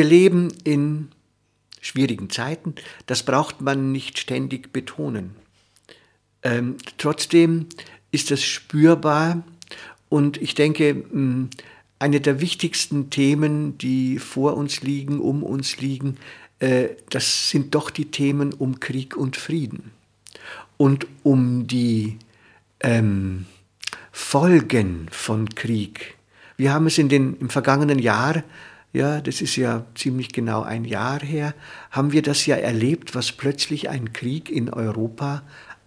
Wir leben in schwierigen Zeiten, das braucht man nicht ständig betonen. Ähm, trotzdem ist es spürbar und ich denke, eine der wichtigsten Themen, die vor uns liegen, um uns liegen, äh, das sind doch die Themen um Krieg und Frieden und um die ähm, Folgen von Krieg. Wir haben es in den, im vergangenen Jahr ja, das ist ja ziemlich genau ein Jahr her, haben wir das ja erlebt, was plötzlich ein Krieg in Europa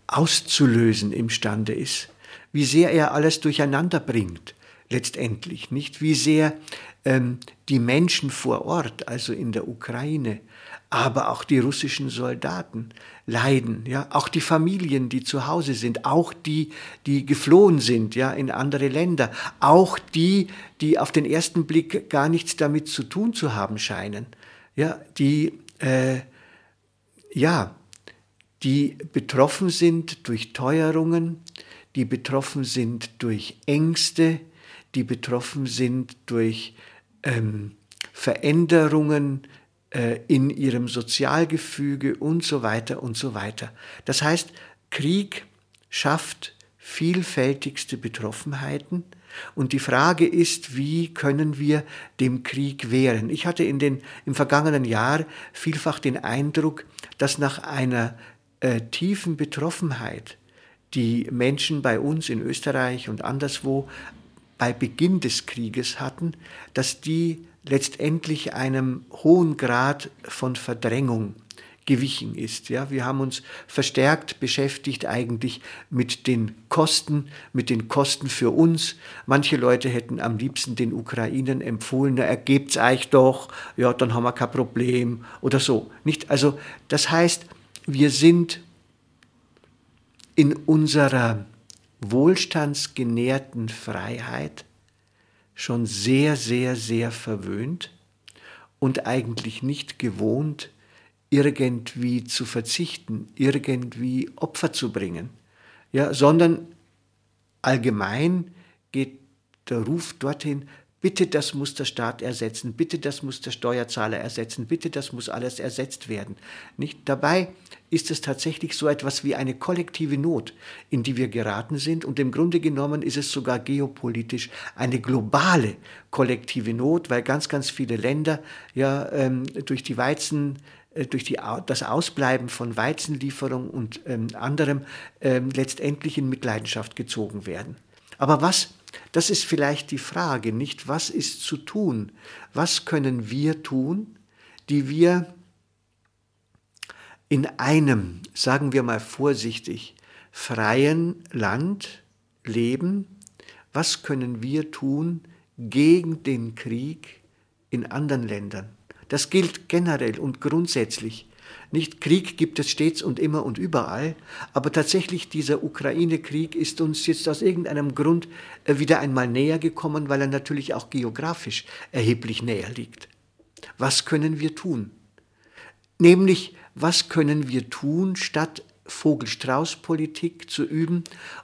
auszulösen imstande ist. Wie sehr er alles durcheinander bringt, letztendlich, nicht? Wie sehr ähm, die Menschen vor Ort, also in der Ukraine, aber auch die russischen Soldaten leiden, ja, auch die Familien, die zu Hause sind, auch die, die geflohen sind, ja, in andere Länder, auch die, die auf den ersten Blick gar nichts damit zu tun zu haben scheinen, ja, die, äh, ja, die betroffen sind durch Teuerungen, die betroffen sind durch Ängste, die betroffen sind durch ähm, Veränderungen äh, in ihrem Sozialgefüge und so weiter und so weiter. Das heißt, Krieg schafft vielfältigste Betroffenheiten und die Frage ist, wie können wir dem Krieg wehren? Ich hatte in den, im vergangenen Jahr vielfach den Eindruck, dass nach einer äh, tiefen Betroffenheit die Menschen bei uns in Österreich und anderswo bei Beginn des Krieges hatten, dass die letztendlich einem hohen Grad von Verdrängung gewichen ist. Ja, wir haben uns verstärkt beschäftigt eigentlich mit den Kosten, mit den Kosten für uns. Manche Leute hätten am liebsten den Ukrainern empfohlen, na, ergebt's euch doch, ja, dann haben wir kein Problem oder so. Nicht? Also, das heißt, wir sind in unserer wohlstandsgenährten Freiheit schon sehr, sehr, sehr verwöhnt und eigentlich nicht gewohnt, irgendwie zu verzichten, irgendwie Opfer zu bringen, ja, sondern allgemein geht der Ruf dorthin, Bitte, das muss der Staat ersetzen. Bitte, das muss der Steuerzahler ersetzen. Bitte, das muss alles ersetzt werden. Nicht? Dabei ist es tatsächlich so etwas wie eine kollektive Not, in die wir geraten sind. Und im Grunde genommen ist es sogar geopolitisch eine globale kollektive Not, weil ganz, ganz viele Länder ja ähm, durch die Weizen äh, durch die, das Ausbleiben von Weizenlieferung und ähm, anderem ähm, letztendlich in Mitleidenschaft gezogen werden. Aber was das ist vielleicht die Frage, nicht was ist zu tun? Was können wir tun, die wir in einem, sagen wir mal vorsichtig, freien Land leben? Was können wir tun gegen den Krieg in anderen Ländern? Das gilt generell und grundsätzlich. Nicht Krieg gibt es stets und immer und überall, aber tatsächlich dieser Ukraine-Krieg ist uns jetzt aus irgendeinem Grund äh, wieder einmal näher gekommen, weil er natürlich auch geografisch erheblich näher liegt. Was können wir tun? Nämlich, was können wir tun, statt Vogel-Strauß-Politik zu üben,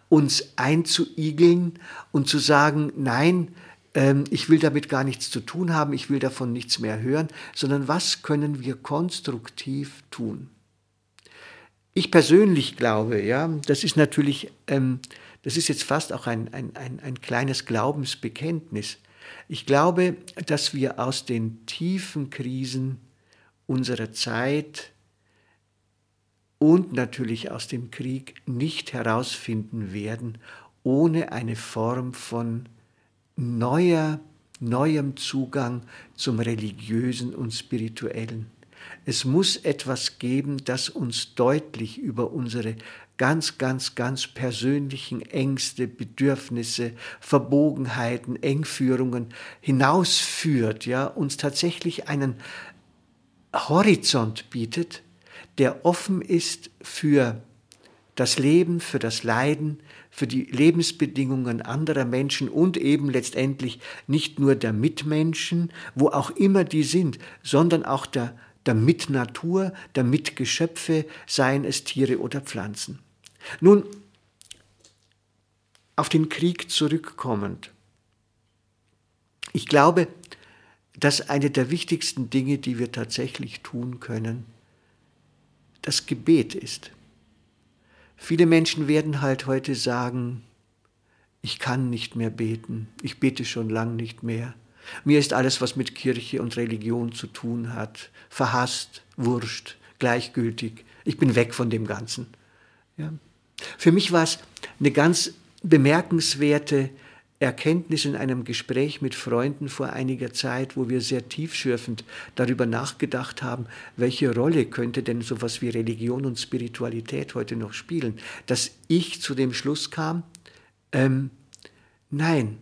uns einzuigeln und zu sagen, nein, ähm, ich will damit gar nichts zu tun haben, ich will davon nichts mehr hören, sondern was können wir konstruktiv tun? Ich persönlich glaube, ja, das ist natürlich, ähm, das ist jetzt fast auch ein, ein, ein, ein kleines Glaubensbekenntnis. Ich glaube, dass wir aus den tiefen Krisen unserer Zeit und natürlich aus dem Krieg nicht herausfinden werden, ohne eine Form von neuer, neuem Zugang zum Religiösen und Spirituellen. Es muss etwas geben, das uns deutlich über unsere ganz, ganz, ganz persönlichen Ängste, Bedürfnisse, Verbogenheiten, Engführungen hinausführt, ja, uns tatsächlich einen Horizont bietet, der offen ist für das Leben, für das Leiden, für die Lebensbedingungen anderer Menschen und eben letztendlich nicht nur der Mitmenschen, wo auch immer die sind, sondern auch der, der Mitnatur, der Mitgeschöpfe, seien es Tiere oder Pflanzen. Nun, auf den Krieg zurückkommend. Ich glaube, dass eine der wichtigsten Dinge, die wir tatsächlich tun können, das Gebet ist. Viele Menschen werden halt heute sagen, ich kann nicht mehr beten, ich bete schon lang nicht mehr. Mir ist alles, was mit Kirche und Religion zu tun hat, verhasst, wurscht, gleichgültig. Ich bin weg von dem Ganzen. Ja. Für mich war es eine ganz bemerkenswerte Erkenntnis in einem Gespräch mit Freunden vor einiger Zeit, wo wir sehr tiefschürfend darüber nachgedacht haben, welche Rolle könnte denn sowas wie Religion und Spiritualität heute noch spielen, dass ich zu dem Schluss kam, ähm, nein,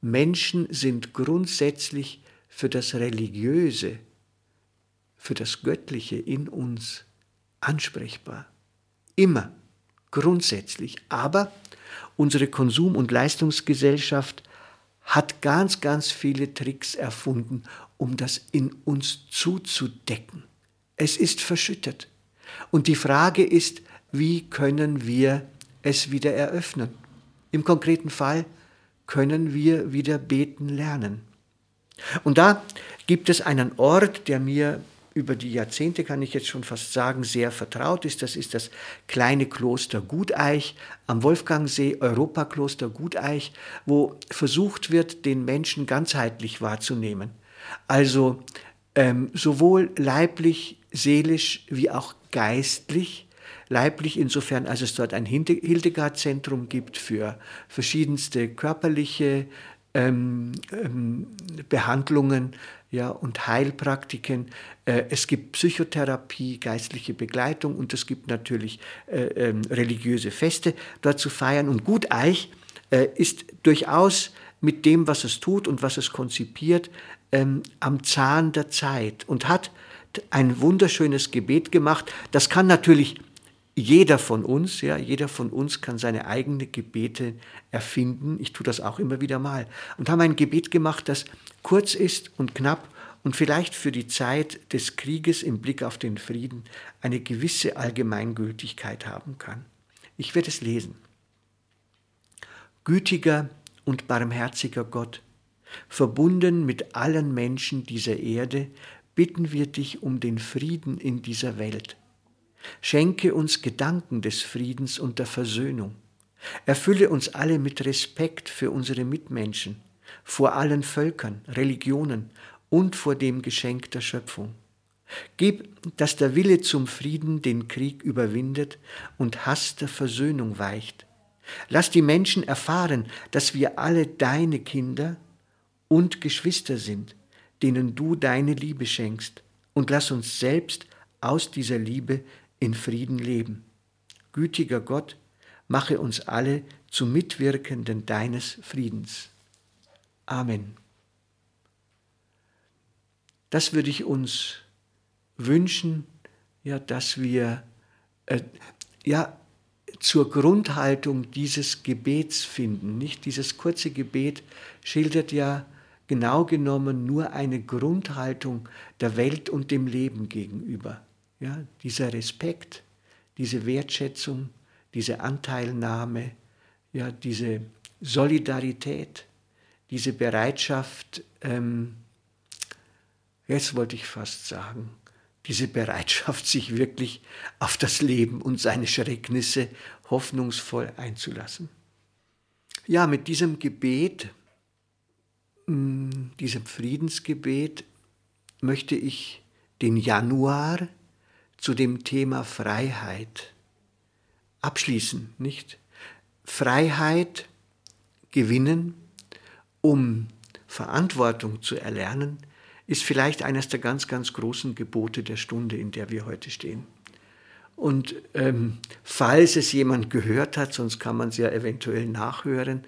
Menschen sind grundsätzlich für das Religiöse, für das Göttliche in uns ansprechbar. Immer, grundsätzlich. Aber Unsere Konsum- und Leistungsgesellschaft hat ganz, ganz viele Tricks erfunden, um das in uns zuzudecken. Es ist verschüttet. Und die Frage ist, wie können wir es wieder eröffnen? Im konkreten Fall können wir wieder beten lernen. Und da gibt es einen Ort, der mir über die Jahrzehnte, kann ich jetzt schon fast sagen, sehr vertraut ist. Das ist das kleine Kloster Guteich am Wolfgangsee, Europakloster Guteich, wo versucht wird, den Menschen ganzheitlich wahrzunehmen. Also ähm, sowohl leiblich, seelisch wie auch geistlich. Leiblich insofern, als es dort ein Hildegard-Zentrum gibt für verschiedenste körperliche ähm, ähm, Behandlungen ja, und Heilpraktiken. Äh, es gibt Psychotherapie, geistliche Begleitung und es gibt natürlich äh, äh, religiöse Feste dort zu feiern. Und Guteich äh, ist durchaus mit dem, was es tut und was es konzipiert, ähm, am Zahn der Zeit und hat ein wunderschönes Gebet gemacht. Das kann natürlich jeder von uns, ja, jeder von uns kann seine eigenen Gebete erfinden. Ich tue das auch immer wieder mal. Und haben ein Gebet gemacht, das kurz ist und knapp und vielleicht für die Zeit des Krieges im Blick auf den Frieden eine gewisse Allgemeingültigkeit haben kann. Ich werde es lesen. Gütiger und barmherziger Gott, verbunden mit allen Menschen dieser Erde, bitten wir dich um den Frieden in dieser Welt Schenke uns Gedanken des Friedens und der Versöhnung. Erfülle uns alle mit Respekt für unsere Mitmenschen, vor allen Völkern, Religionen und vor dem Geschenk der Schöpfung. Gib, dass der Wille zum Frieden den Krieg überwindet und Hass der Versöhnung weicht. Lass die Menschen erfahren, dass wir alle deine Kinder und Geschwister sind, denen du deine Liebe schenkst, und lass uns selbst aus dieser Liebe in Frieden leben. Gütiger Gott, mache uns alle zu Mitwirkenden deines Friedens. Amen. Das würde ich uns wünschen, ja, dass wir äh, ja, zur Grundhaltung dieses Gebets finden. Nicht dieses kurze Gebet schildert ja genau genommen nur eine Grundhaltung der Welt und dem Leben gegenüber. Ja, dieser Respekt, diese Wertschätzung, diese Anteilnahme, ja, diese Solidarität, diese Bereitschaft, ähm, jetzt wollte ich fast sagen, diese Bereitschaft, sich wirklich auf das Leben und seine Schrecknisse hoffnungsvoll einzulassen. Ja, mit diesem Gebet, mm, diesem Friedensgebet, möchte ich den Januar zu dem Thema Freiheit abschließen, nicht? Freiheit gewinnen, um Verantwortung zu erlernen, ist vielleicht eines der ganz, ganz großen Gebote der Stunde, in der wir heute stehen. Und ähm, falls es jemand gehört hat, sonst kann man es ja eventuell nachhören,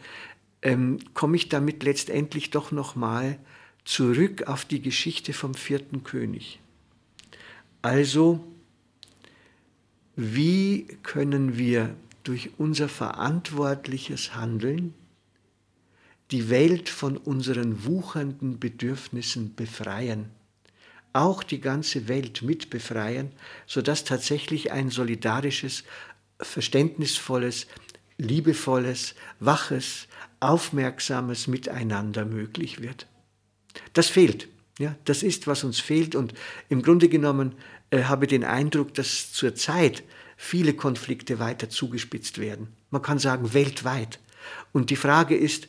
ähm, komme ich damit letztendlich doch nochmal zurück auf die Geschichte vom vierten König. Also, wie können wir durch unser verantwortliches Handeln die Welt von unseren wuchernden Bedürfnissen befreien? Auch die ganze Welt mit befreien, sodass tatsächlich ein solidarisches, verständnisvolles, liebevolles, waches, aufmerksames Miteinander möglich wird. Das fehlt. Ja, das ist, was uns fehlt. Und im Grunde genommen äh, habe den Eindruck, dass zurzeit viele Konflikte weiter zugespitzt werden. Man kann sagen, weltweit. Und die Frage ist,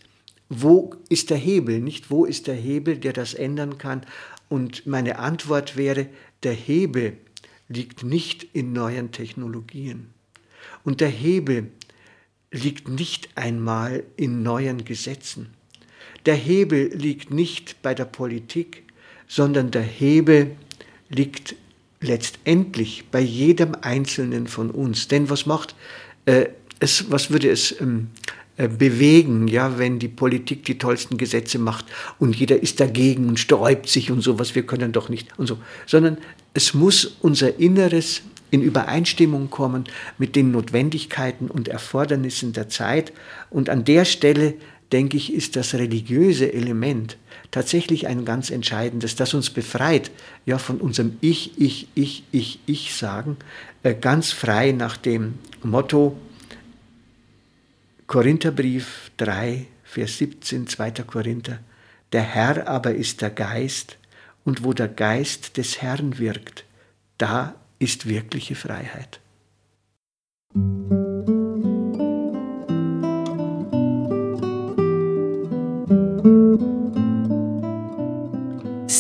wo ist der Hebel, nicht? Wo ist der Hebel, der das ändern kann? Und meine Antwort wäre, der Hebel liegt nicht in neuen Technologien. Und der Hebel liegt nicht einmal in neuen Gesetzen. Der Hebel liegt nicht bei der Politik, sondern der Hebel liegt letztendlich bei jedem Einzelnen von uns. Denn was macht äh, es, was würde es ähm, äh, bewegen, ja, wenn die Politik die tollsten Gesetze macht und jeder ist dagegen und sträubt sich und sowas, wir können doch nicht und so, sondern es muss unser Inneres in Übereinstimmung kommen mit den Notwendigkeiten und Erfordernissen der Zeit und an der Stelle denke ich, ist das religiöse Element tatsächlich ein ganz entscheidendes, das uns befreit ja, von unserem Ich, Ich, Ich, Ich, Ich sagen, äh, ganz frei nach dem Motto Korintherbrief 3, Vers 17, 2. Korinther. Der Herr aber ist der Geist, und wo der Geist des Herrn wirkt, da ist wirkliche Freiheit.